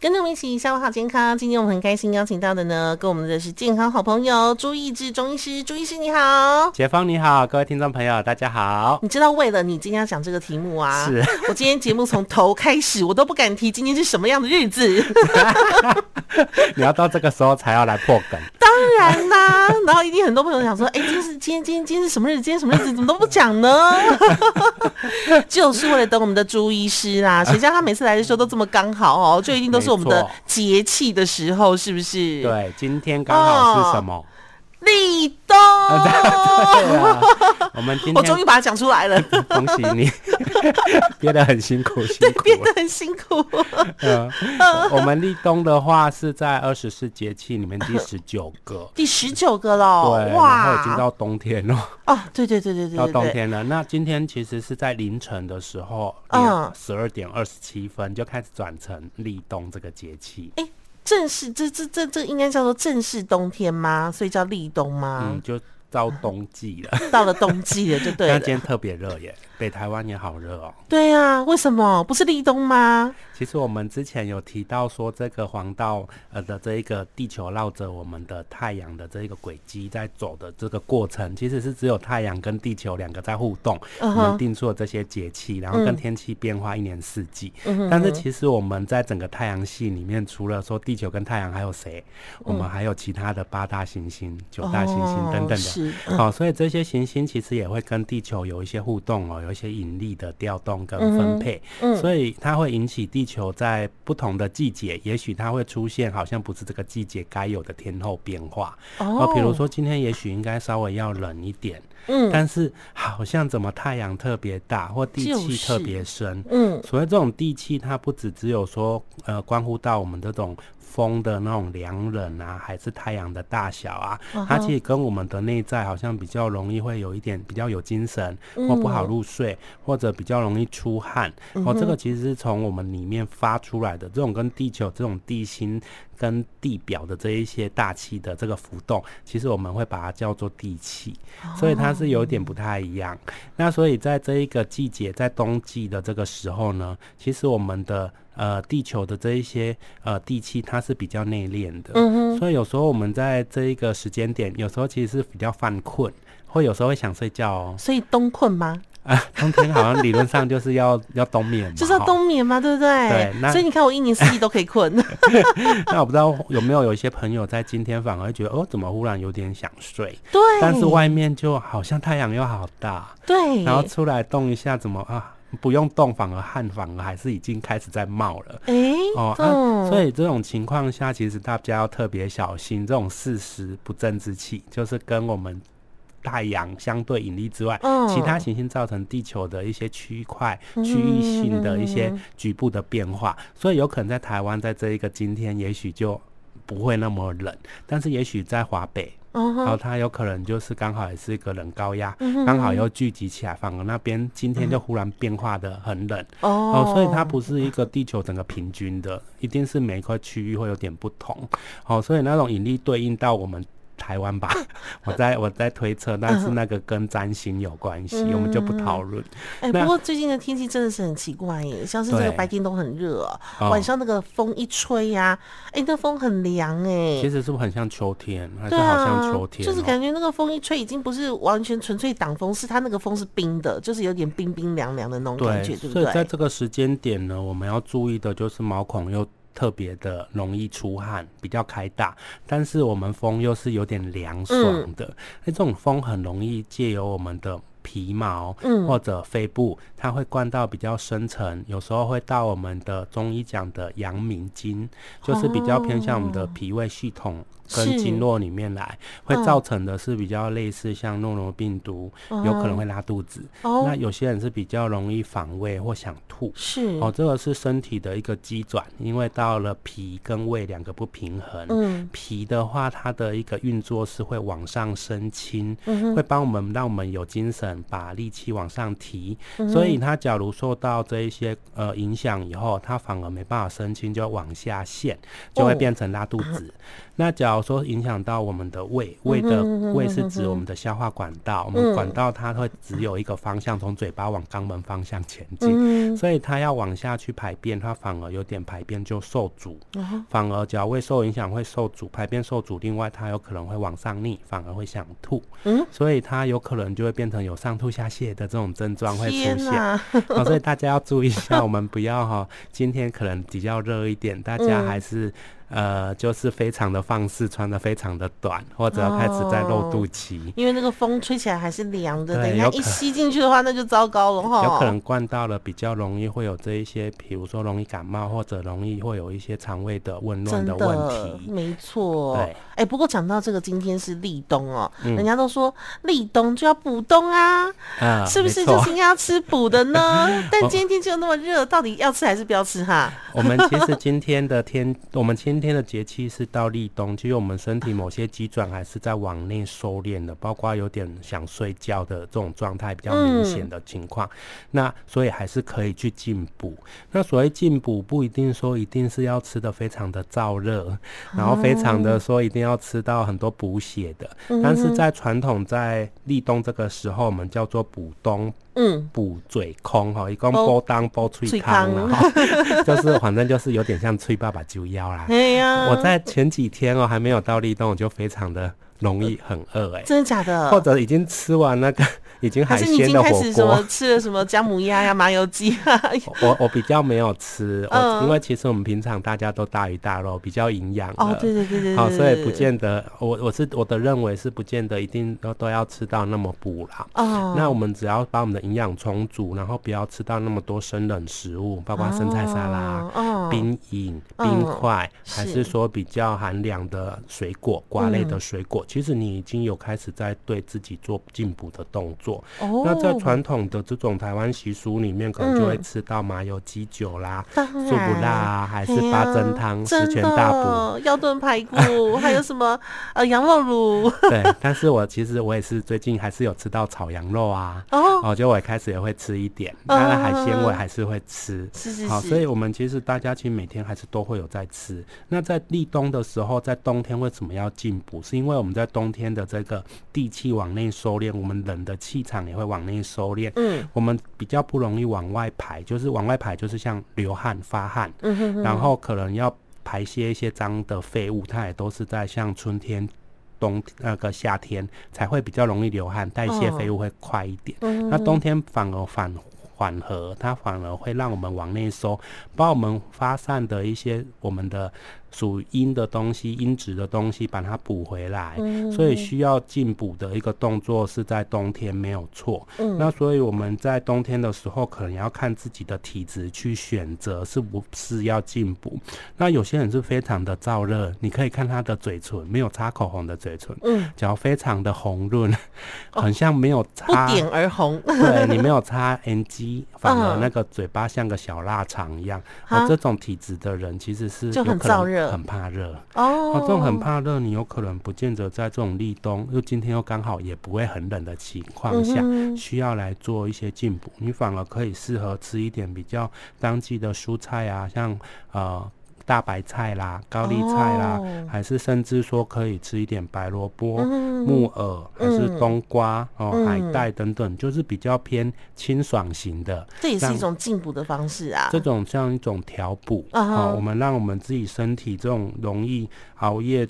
跟着我们一起下午好健康。今天我们很开心邀请到的呢，跟我们的是健康好朋友朱义志中医师。朱医师你好，杰芳你好，各位听众朋友大家好。你知道为了你今天要讲这个题目啊，是我今天节目从头开始我都不敢提今天是什么样的日子。你要到这个时候才要来破梗。当然啦，然后一定很多朋友想说，哎、欸，今天是今天今天今天是什么日子？今天什么日子？怎么都不讲呢？就是为了等我们的朱医师啦。谁叫他每次来的时候都这么刚好哦，就一定都是。是我们的节气的时候，是不是？对，今天刚好是什么？立冬。我们今天我终于把它讲出来了，恭喜你，憋得很辛苦，辛苦，憋得很辛苦。嗯，我们立冬的话是在二十四节气里面第十九个，第十九个喽。对，哇，然后已经到冬天了。哦，对对对对对，到冬天了。那今天其实是在凌晨的时候，嗯，十二点二十七分就开始转成立冬这个节气。哎。正式，这这这这应该叫做正式冬天吗？所以叫立冬吗？嗯，就到冬季了，到了冬季了，就对了。那今天特别热耶。北台湾也好热哦。对呀、啊，为什么不是立冬吗？其实我们之前有提到说，这个黄道呃的这一个地球绕着我们的太阳的这一个轨迹在走的这个过程，其实是只有太阳跟地球两个在互动。Uh-huh. 我们定出了这些节气，然后跟天气变化一年四季。嗯。但是其实我们在整个太阳系里面，除了说地球跟太阳，还有谁？我们还有其他的八大行星、九大行星等等的。是。好，所以这些行星其实也会跟地球有一些互动哦。有一些引力的调动跟分配，嗯，所以它会引起地球在不同的季节，也许它会出现好像不是这个季节该有的天候变化。哦，比如说今天也许应该稍微要冷一点，嗯，但是好像怎么太阳特别大，或地气特别深，嗯，所以这种地气它不只只有说呃关乎到我们这种。风的那种凉冷啊，还是太阳的大小啊，uh. 它其实跟我们的内在好像比较容易会有一点比较有精神，或不好入睡，嗯、或者比较容易出汗。哦、uh 这个其实是从我们里面发出来的，这种跟地球这种地心跟地表的这一些大气的这个浮动，其实我们会把它叫做地气，uh. 所以它是有点不太一样。那所以在这一个季节，在冬季的这个时候呢，其实我们的。呃，地球的这一些呃地气，它是比较内敛的，嗯哼，所以有时候我们在这一个时间点，有时候其实是比较犯困，或有时候会想睡觉哦。所以冬困吗？啊，冬天好像理论上就是要要冬眠，就是要冬眠嘛，对不对？对，那所以你看我一年四季都可以困。那我不知道有没有有一些朋友在今天反而觉得，哦，怎么忽然有点想睡？对，但是外面就好像太阳又好大，对，然后出来动一下，怎么啊？不用动，反而汗反而还是已经开始在冒了。哎、欸，哦、啊，所以这种情况下，其实大家要特别小心，这种事实不正之气，就是跟我们太阳相对引力之外，嗯、其他行星造成地球的一些区块、区域性的一些局部的变化。嗯、所以有可能在台湾，在这一个今天，也许就不会那么冷，但是也许在华北。然后它有可能就是刚好也是一个冷高压，刚好又聚集起来，反而那边今天就忽然变化的很冷哦，所以它不是一个地球整个平均的，一定是每一块区域会有点不同哦，所以那种引力对应到我们。台湾吧，我在我在推测，但是那个跟占星有关系，嗯，我们就不讨论。哎，不过最近的天气真的是很奇怪耶，像是这个白天都很热，晚上那个风一吹呀，啊，哎，那风很凉哎。其实是不是很像秋天？还是好像秋天？就是感觉那个风一吹，已经不是完全纯粹挡风，是它那个风是冰的，就是有点冰冰凉凉的那种感觉，对不对？所以在这个时间点呢，我们要注意的就是毛孔又。特别的容易出汗，比较开大，但是我们风又是有点凉爽的。那、嗯、这种风很容易借由我们的皮毛，或者肺部，它会灌到比较深层，有时候会到我们的中医讲的阳明经，就是比较偏向我们的脾胃系统。跟经络里面来，会造成的是比较类似像诺罗病毒，嗯，有可能会拉肚子。哦。那有些人是比较容易反胃或想吐。是哦，这个是身体的一个机转，因为到了脾跟胃两个不平衡。嗯。脾的话，它的一个运作是会往上升清，嗯，会帮我们让我们有精神，把力气往上提。嗯。所以它假如受到这一些呃影响以后，它反而没办法升清，就往下陷，就会变成拉肚子。哦。那假如说影响到我们的胃，胃的胃是指我们的消化管道，我们管道它会只有一个方向，从嘴巴往肛门方向前进，所以它要往下去排便，它反而有点排便就受阻，反而只要胃受影响会受阻，排便受阻，另外它有可能会往上逆，反而会想吐，所以它有可能就会变成有上吐下泻的这种症状会出现，所以大家要注意一下，我们不要哈，今天可能比较热一点，大家还是。呃，就是非常的放肆，穿的非常的短，或者要开始在露肚脐，因为那个风吹起来还是凉的，等一下一吸进去的话，那就糟糕了哈。有可能灌到了，比较容易会有这一些，比如说容易感冒，或者容易会有一些肠胃的紊乱的问题。没错，对，哎，不过讲到这个，今天是立冬哦，人家都说立冬就要补冬啊，啊，是不是就是应该要吃补的呢？但今天天气又那么热，到底要吃还是不要吃哈？我们其实今天的天，我们今天的节气是到立冬，其实我们身体某些机转还是在往内收敛的，包括有点想睡觉的这种状态比较明显的情况。嗯、那所以还是可以去进补。那所谓进补，不一定说一定是要吃得非常的燥热，然后非常的说一定要吃到很多补血的。嗯、但是在传统在立冬这个时候，我们叫做补冬。嗯，补嘴空哈，一共补当波吹汤了哈，就是反正就是有点像吹爸爸揪腰啦。哎呀，我在前几天哦，还没有到立冬，我就非常的容易很饿哎、欸，真的假的？或者已经吃完那个。已经海鲜的火锅，吃了什么姜母鸭呀、麻油鸡啊？我我比较没有吃，嗯、因为其实我们平常大家都大鱼大肉，比较营养。哦，对对对对，好，所以不见得，我我是我的认为是不见得一定都都要吃到那么补啦。哦，那我们只要把我们的营养充足，然后不要吃到那么多生冷食物，包括生菜沙拉、哦、冰饮、冰块，嗯、还是说比较寒凉的水果、瓜类的水果，嗯、其实你已经有开始在对自己做进补的动作。哦，那在传统的这种台湾习俗里面，可能就会吃到麻油鸡酒啦、素不辣啊，还是八珍汤、十全大补、腰炖排骨，还有什么呃羊肉炉。对，但是我其实我也是最近还是有吃到炒羊肉啊，哦，我就我也开始也会吃一点，当然海鲜我也还是会吃，是是是。好，所以我们其实大家其实每天还是都会有在吃。那在立冬的时候，在冬天为什么要进补？是因为我们在冬天的这个地气往内收敛，我们人的气。场也会往内收敛，嗯，我们比较不容易往外排，就是往外排，就是像流汗、发汗，嗯哼哼，然后可能要排泄一些脏的废物，它也都是在像春天、冬那个夏天才会比较容易流汗，代谢废物会快一点，哦、那冬天反而反缓和，它反而会让我们往内收，把我们发散的一些我们的。属阴的东西、阴质的东西，把它补回来，嗯、所以需要进补的一个动作是在冬天没有错。嗯、那所以我们在冬天的时候，可能要看自己的体质去选择是不是要进补。那有些人是非常的燥热，你可以看他的嘴唇没有擦口红的嘴唇，嗯，脚非常的红润，很像没有擦，不点而红。对，你没有擦 NG，反而那个嘴巴像个小腊肠一样。哦，这种体质的人其实是就很燥热。很怕热。哦，这种很怕热，你有可能不见得在这种立冬，又今天又刚好也不会很冷的情况下，嗯、需要来做一些进补，你反而可以适合吃一点比较当季的蔬菜啊，像呃。大白菜啦，高丽菜啦，哦、还是甚至说可以吃一点白萝卜、嗯、木耳，还是冬瓜、嗯、哦，海带等等，就是比较偏清爽型的。这也是一种进补的方式啊。这种像一种调补啊，我们让我们自己身体这种容易熬夜、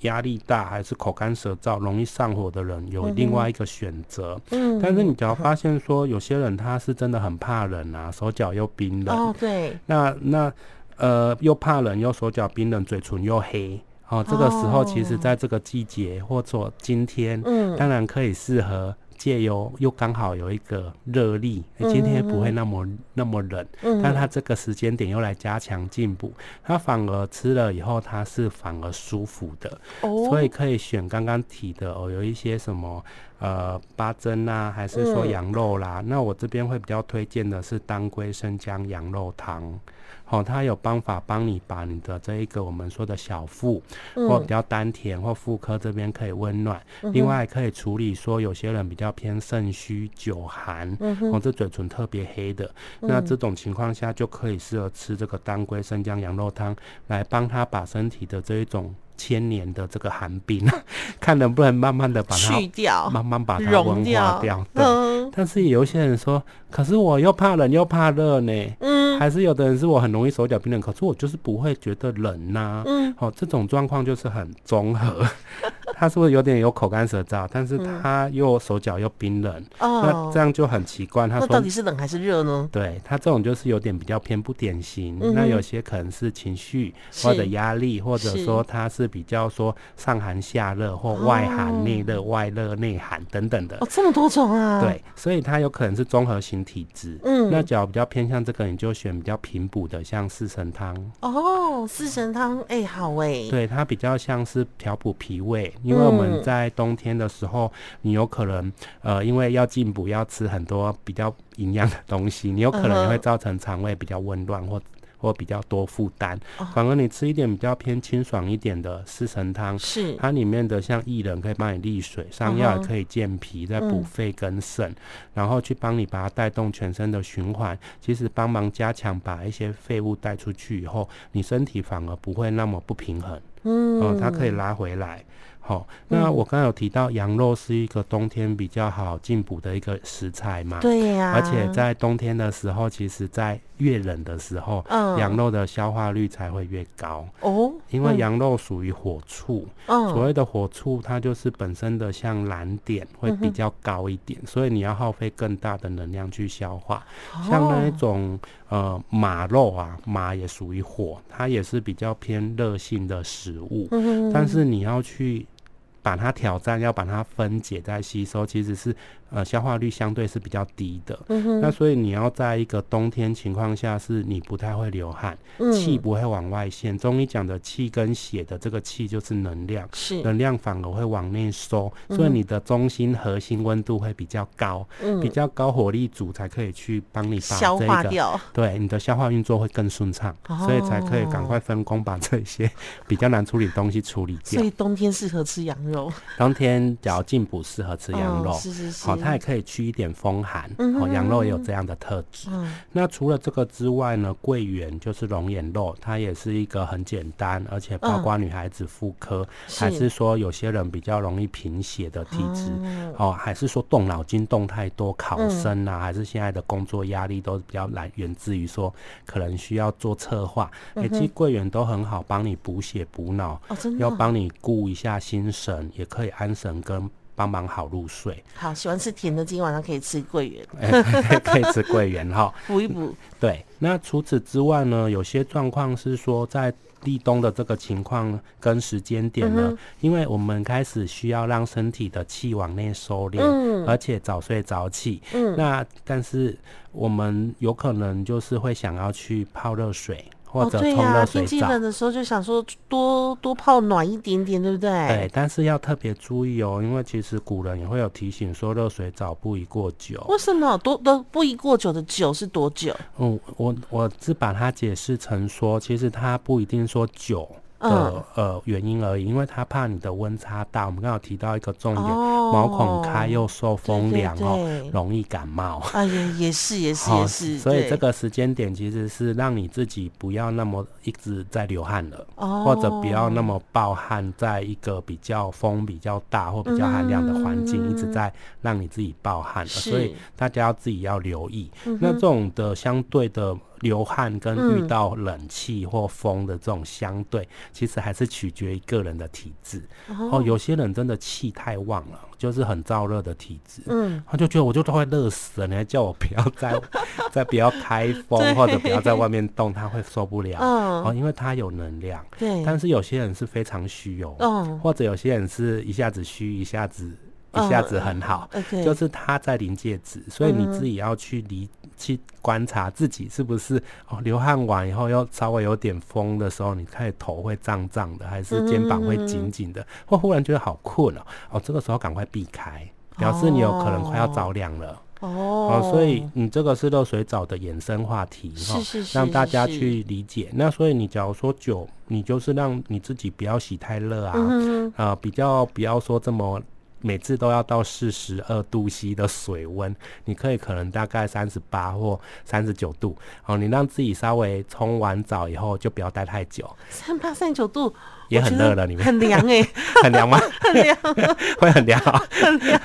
压力大，还是口干舌燥、容易上火的人，有另外一个选择。嗯，但是你只要发现说，有些人他是真的很怕冷啊，手脚又冰冷。哦，对。那那。呃，又怕冷，又手脚冰冷，嘴唇又黑，哦，这个时候其实在这个季节，或者今天，嗯，当然可以适合借由又刚好有一个热力，今天不会那么那么冷，嗯，但它这个时间点又来加强进补，它反而吃了以后它是反而舒服的，哦，所以可以选刚刚提的哦，有一些什么呃八珍啊，还是说羊肉啦，那我这边会比较推荐的是当归生姜羊肉汤。哦，它有办法帮你把你的这一个我们说的小腹，嗯、或比较丹田或妇科这边可以温暖，嗯、另外还可以处理说有些人比较偏肾虚久寒，嗯哼，哦，这嘴唇特别黑的，嗯、那这种情况下就可以适合吃这个当归生姜羊肉汤，来帮他把身体的这一种千年的这个寒冰，看能不能慢慢的把它去掉，慢慢把它融温化掉。对，嗯，但是有些人说，可是我又怕冷又怕热呢。嗯，还是有的人是我很容易手脚冰冷，可是我就是不会觉得冷呐、啊。嗯，哦，这种状况就是很综合。他是不是有点有口干舌燥？但是他又手脚又冰冷，哦，那这样就很奇怪。他说到底是冷还是热呢？对他这种就是有点比较偏不典型。嗯、那有些可能是情绪或者压力，或者说他是比较说上寒下热或外寒内热、外热内寒等等的。哦，这么多种啊？对，所以他有可能是综合型体质。嗯，那假如比较偏向这个，你就选比较平补的，像四神汤。哦，四神汤，哎、欸，好哎、欸。对，它比较像是调补脾胃。因为我们在冬天的时候，你有可能呃，因为要进补，要吃很多比较营养的东西，你有可能也会造成肠胃比较紊乱或或比较多负担。反而你吃一点比较偏清爽一点的四神汤，是它里面的像薏仁可以帮你利水，山药也可以健脾，再补肺跟肾，然后去帮你把它带动全身的循环，其实帮忙加强把一些废物带出去以后，你身体反而不会那么不平衡。嗯，哦，它可以拉回来。好、哦，那我刚刚有提到羊肉是一个冬天比较好进补的一个食材嘛？对呀、啊。而且在冬天的时候，其实在越冷的时候，嗯，羊肉的消化率才会越高。哦。因为羊肉属于火畜，嗯，所谓的火畜，它就是本身的像燃点会比较高一点，嗯、所以你要耗费更大的能量去消化。哦、像那一种呃马肉啊，马也属于火，它也是比较偏热性的食物。嗯。但是你要去。把它挑战，要把它分解再吸收，其实是呃消化率相对是比较低的。嗯哼。那所以你要在一个冬天情况下，是你不太会流汗，气、嗯、不会往外泄。中医讲的气跟血的这个气就是能量，是能量反而会往内收，所以你的中心核心温度会比较高，嗯，比较高火力组才可以去帮你把这个消化掉。对，你的消化运作会更顺畅，哦，所以才可以赶快分工把这些 比较难处理的东西处理掉。所以冬天适合吃羊肉。冬天只要进补适合吃羊肉，是是是，它也可以去一点风寒。嗯，哦，羊肉也有这样的特质。嗯，那除了这个之外呢，桂圆就是龙眼肉，它也是一个很简单，而且包括女孩子妇科、嗯，还是说有些人比较容易贫血的体质、嗯，哦，还是说动脑筋动太多，考生啊、嗯，还是现在的工作压力都比较来源自于说可能需要做策划。哎、嗯，其实桂圆都很好帮你补血补脑，要帮你顾一下心神。也可以安神跟帮忙好入睡。好，喜欢吃甜的，今天晚上可以吃桂圆。欸、可以吃桂圆哈，补一补。对，那除此之外呢，有些状况是说在立冬的这个情况跟时间点呢、嗯，因为我们开始需要让身体的气往内收敛、嗯，而且早睡早起。嗯，那但是我们有可能就是会想要去泡热水。或者冲热水澡。哦，对呀，天气冷的时候就想说多多泡暖一点点，对不对？对，但是要特别注意哦，因为其实古人也会有提醒说，热水澡不宜过久。为什么多都不宜过久的久是多久？嗯，我我是把它解释成说，其实它不一定说久。的呃原因而已，因为他怕你的温差大。我们刚好提到一个重点，哦、毛孔开又受风凉哦，容易感冒。哎呀也是也是 也是。所以这个时间点其实是让你自己不要那么一直在流汗了，哦、或者不要那么暴汗，在一个比较风比较大或比较寒凉的环境、嗯，一直在让你自己暴汗了。所以大家要自己要留意。嗯、那这种的相对的。流汗跟遇到冷气或风的这种相对、嗯，其实还是取决于个人的体质。哦，有些人真的气太旺了，就是很燥热的体质。嗯，他就觉得我就都快热死了，你还叫我不要再 再不要开风或者不要在外面动，他会受不了。嗯，哦，因为他有能量。对。但是有些人是非常虚哦。嗯。或者有些人是一下子虚，一下子一下子很好。就是他在临界值，所以你自己要去理。去观察自己是不是哦，流汗完以后又稍微有点风的时候，你开始头会胀胀的，还是肩膀会紧紧的，或忽然觉得好困哦，哦，这个时候赶快避开，表示你有可能快要着凉了哦，哦，所以你这个是热水澡的衍生话题哈，让大家去理解。那所以你假如说酒，你就是让你自己不要洗太热啊，啊、嗯呃，比较不要说这么。每次都要到四十二度 C 的水温，你可以可能大概三十八或三十九度，好，你让自己稍微冲完澡以后就不要待太久。三八三九度，也很热了，里面很凉哎、欸，很凉吗？很凉，会很凉啊，很凉。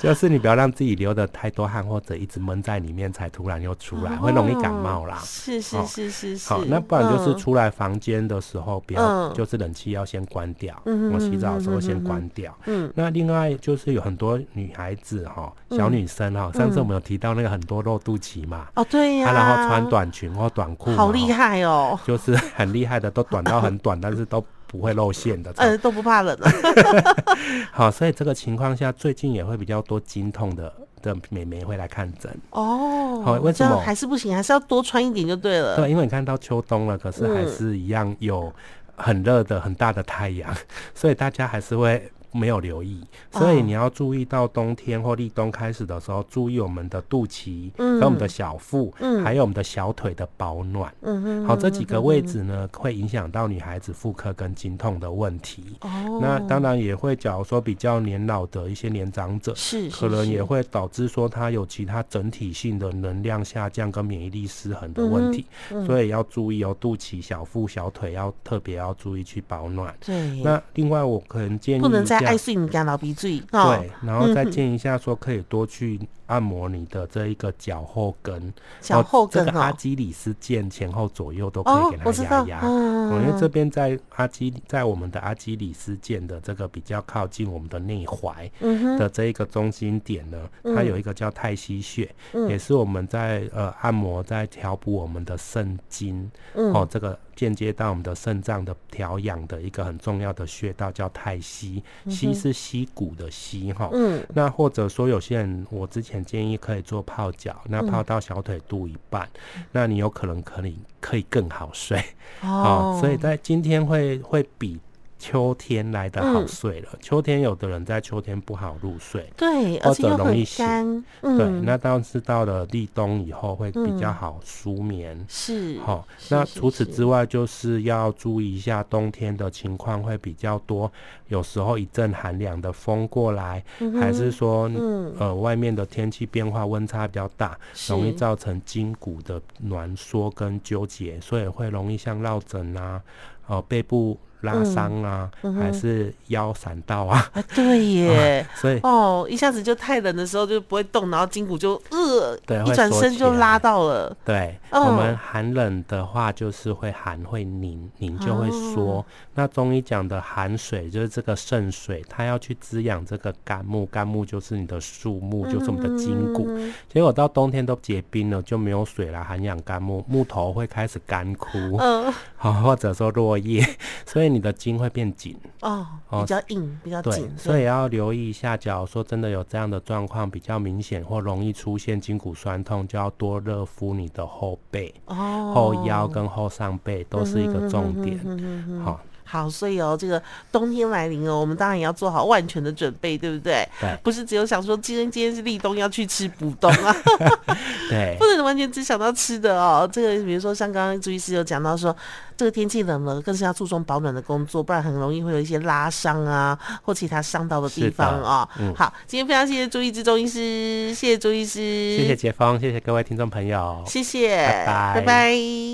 就是你不要让自己流的太多汗，或者一直闷在里面才突然又出来，哦、会容易感冒啦。是是是是是。好，那不然就是出来房间的时候，不要、嗯、就是冷气要先关掉。嗯，我洗澡的时候先关掉。嗯。那另外就是有很多女孩子哈，小女生哈，上次我们有提到那个很多露肚脐嘛。哦，对呀。然后穿短裙或短裤。好厉害哦。就是很厉害的，都短到很短，但是都。不会露馅的，呃，都不怕冷。好，所以这个情况下，最近也会比较多经痛的的美眉会来看诊。哦，好，为什么还是不行？还是要多穿一点就对了。对，因为你看到秋冬了，可是还是一样有很热的、很大的太阳，所以大家还是会。没有留意，所以你要注意到冬天或立冬开始的时候，注意我们的肚脐，跟我们的小腹，还有我们的小腿的保暖。嗯好，这几个位置呢，会影响到女孩子妇科跟经痛的问题。哦，那当然也会，假如说比较年老的一些年长者，是可能也会导致说她有其他整体性的能量下降跟免疫力失衡的问题。所以要注意哦，肚脐、小腹、小腿要特别要注意去保暖。对。那另外我可能建议不能再。爱睡你家老鼻嘴，对，然后再建议一下，说可以多去按摩你的这一个脚后跟，脚后跟这个阿基里斯腱前后左右都可以给它压压。嗯，因为这边在阿基，在我们的阿基里斯腱的这个比较靠近我们的内踝的这一个中心点呢，它有一个叫太溪穴，也是我们在呃按摩在调补我们的肾经，哦，这个。间接到我们的肾脏的调养的一个很重要的穴道叫太溪，溪是溪谷的溪哈。嗯。那或者说有些人，我之前建议可以做泡脚，那泡到小腿肚一半，嗯、那你有可能可以可以更好睡。哦。所以在今天会会比。秋天来的好睡了，嗯、秋天有的人在秋天不好入睡，对，或者容易醒，嗯、对，那倒是到了立冬以后会比较好舒眠，嗯、是，好、哦，那除此之外就是要注意一下冬天的情况会比较多，有时候一阵寒凉的风过来，嗯、还是说，嗯、呃，外面的天气变化温差比较大，容易造成筋骨的挛缩跟纠结，所以会容易像落枕啊，哦、呃，背部。拉伤啊，嗯嗯、还是腰闪到啊？啊，对耶，啊、所以哦，一下子就太冷的时候就不会动，然后筋骨就呃，对，一转身就拉到了。对，哦、我们寒冷的话就是会寒会凝，凝就会缩。哦、那中医讲的寒水就是这个肾水，它要去滋养这个肝木，肝木就是你的树木，就是我们的筋骨。嗯、结果到冬天都结冰了，就没有水来涵养肝木，木头会开始干枯，嗯，好，或者说落叶，所以。你的筋会变紧哦，比较硬，比较紧，对，所以要留意一下。假如说真的有这样的状况，比较明显或容易出现筋骨酸痛，就要多热敷你的后背、哦、后腰跟后上背，都是一个重点。好。好，所以哦，这个冬天来临哦，我们当然也要做好万全的准备，对不对？对，不是只有想说今天今天是立冬要去吃补冬啊，对，不能完全只想到吃的哦。这个比如说像刚刚朱医师有讲到说，这个天气冷了，更是要注重保暖的工作，不然很容易会有一些拉伤啊或其他伤到的地方啊。嗯，好，今天非常谢谢朱医师中医师，谢谢朱医师，谢谢杰峰，谢谢各位听众朋友，谢谢，拜拜，拜拜。